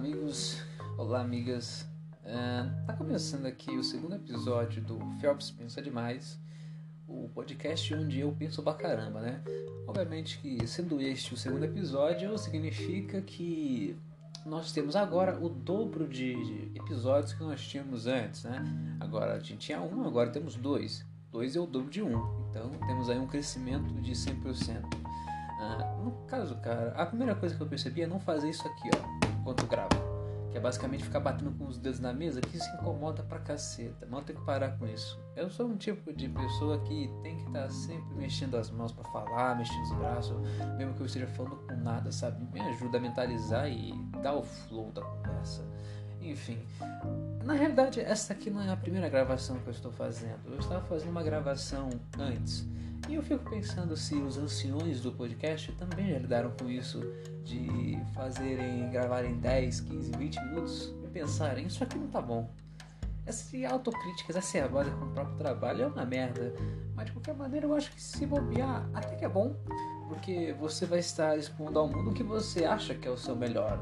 amigos, olá amigas. Uh, tá começando aqui o segundo episódio do Phelps Pensa Demais, o podcast onde eu penso pra caramba, né? Obviamente que sendo este o segundo episódio, significa que nós temos agora o dobro de episódios que nós tínhamos antes, né? Agora a gente tinha um, agora temos dois. Dois é o dobro de um, então temos aí um crescimento de 100%. Uh, no caso, cara, a primeira coisa que eu percebi é não fazer isso aqui, ó, enquanto gravo. Que é basicamente ficar batendo com os dedos na mesa, que isso incomoda pra caceta. Eu tenho que parar com isso. Eu sou um tipo de pessoa que tem que estar tá sempre mexendo as mãos para falar, mexendo os braços, mesmo que eu esteja falando com nada, sabe? Me ajuda a mentalizar e dar o flow da conversa. Enfim, na realidade, essa aqui não é a primeira gravação que eu estou fazendo. Eu estava fazendo uma gravação antes. E eu fico pensando se os anciões do podcast também já lidaram com isso de fazerem, gravarem 10, 15, 20 minutos e pensarem, isso aqui não tá bom. Essa autocrítica exacerbada com o próprio trabalho é uma merda. Mas de qualquer maneira eu acho que se bobear até que é bom. Porque você vai estar expondo ao mundo o que você acha que é o seu melhor.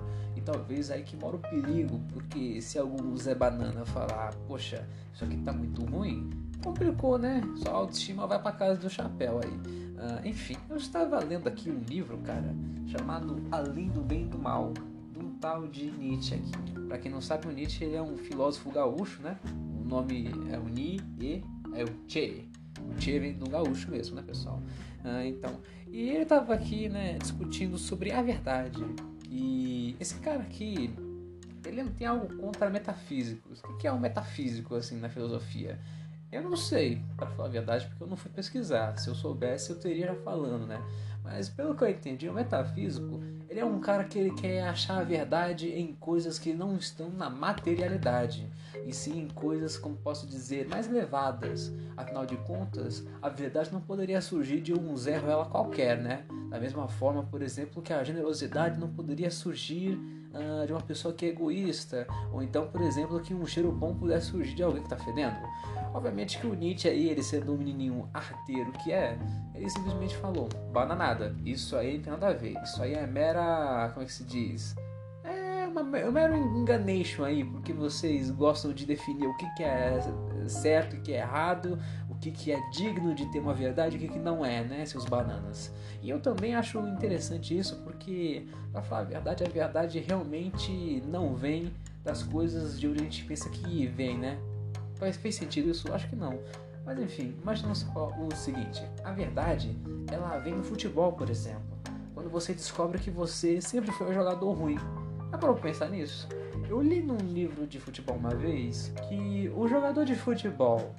Talvez aí que mora o perigo, porque se algum Zé Banana falar, poxa, isso aqui tá muito ruim, complicou, né? Sua autoestima vai pra casa do chapéu aí. Uh, enfim, eu estava lendo aqui um livro, cara, chamado Além do Bem e do Mal, de um tal de Nietzsche aqui. Pra quem não sabe, o Nietzsche ele é um filósofo gaúcho, né? O nome é o Ni e é o Che. O Che vem do gaúcho mesmo, né, pessoal? Uh, então, e ele estava aqui, né, discutindo sobre a verdade. E esse cara aqui, ele não tem algo contra metafísicos. O que é um metafísico, assim, na filosofia? Eu não sei, para falar a verdade, porque eu não fui pesquisar. Se eu soubesse, eu teria já falando, né? Mas pelo que eu entendi, o metafísico, ele é um cara que ele quer achar a verdade em coisas que não estão na materialidade, e sim em coisas, como posso dizer, mais elevadas. Afinal de contas, a verdade não poderia surgir de um Zé Ruela qualquer, né? Da mesma forma, por exemplo, que a generosidade não poderia surgir uh, de uma pessoa que é egoísta, ou então, por exemplo, que um cheiro bom pudesse surgir de alguém que está fedendo. Obviamente que o Nietzsche aí, ele sendo um menininho arteiro que é, ele simplesmente falou, bananada, isso aí não tem nada a ver, isso aí é mera, como é que se diz? É uma, é um mero enganation aí, porque vocês gostam de definir o que, que é certo e o que é errado, que, que é digno de ter uma verdade e o que, que não é, né, seus bananas. E eu também acho interessante isso, porque, pra falar a verdade, a verdade realmente não vem das coisas de onde a gente pensa que vem, né? Mas fez sentido isso? Acho que não. Mas enfim, imagina só o seguinte: a verdade, ela vem no futebol, por exemplo. Quando você descobre que você sempre foi um jogador ruim. É para pensar nisso? Eu li num livro de futebol uma vez que o jogador de futebol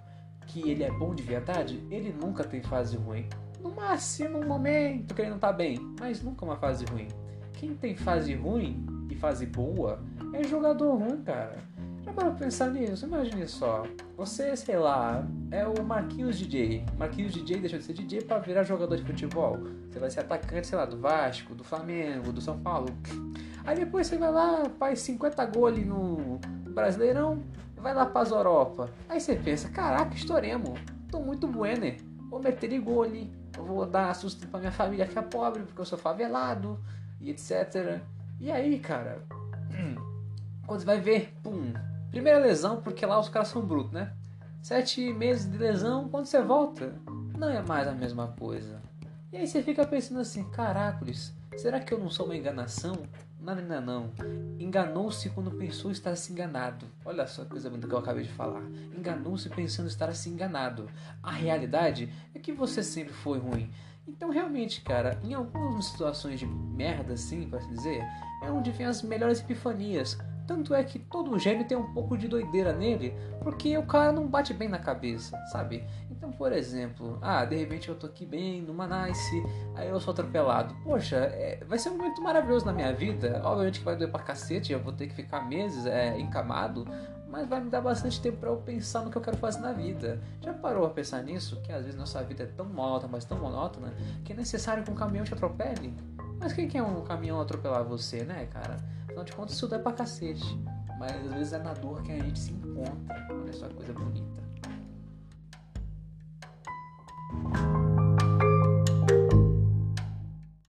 que ele é bom de verdade, ele nunca tem fase ruim. No máximo um momento que ele não tá bem, mas nunca uma fase ruim. Quem tem fase ruim e fase boa é jogador ruim, cara. Já parou pra pensar nisso? Imagine só. Você, sei lá, é o Marquinhos DJ. Marquinhos DJ deixou de ser DJ para virar jogador de futebol. Você vai ser atacante, sei lá, do Vasco, do Flamengo, do São Paulo. Aí depois você vai lá, faz 50 gols ali no Brasileirão, vai lá pra Europa. Aí você pensa, caraca, estouremos. Tô muito bueno, Vou meter gol ali. Eu vou dar sustento pra minha família que é pobre, porque eu sou favelado, e etc. E aí, cara, quando você vai ver, pum, Primeira lesão, porque lá os caras são brutos, né? Sete meses de lesão, quando você volta, não é mais a mesma coisa. E aí você fica pensando assim, caracoles, será que eu não sou uma enganação? Não, não, não. Enganou-se quando pensou estar se enganado. Olha só que coisa bonita que eu acabei de falar. Enganou-se pensando estar se enganado. A realidade é que você sempre foi ruim. Então, realmente, cara, em algumas situações de merda, assim, para dizer, é onde vem as melhores epifanias. Tanto é que todo gênio tem um pouco de doideira nele, porque o cara não bate bem na cabeça, sabe? Então, por exemplo, ah, de repente eu tô aqui bem, numa nice, aí eu sou atropelado. Poxa, é, vai ser um momento maravilhoso na minha vida. Obviamente que vai doer pra cacete, eu vou ter que ficar meses é, encamado, mas vai me dar bastante tempo para eu pensar no que eu quero fazer na vida. Já parou a pensar nisso? Que às vezes nossa vida é tão monótona, mas tão monótona, que é necessário que um caminhão te atropele? Mas quem quer um caminhão atropelar você, né, cara? Afinal de contas, isso dá pra cacete. Mas às vezes é na dor que a gente se encontra. Olha só que coisa bonita. you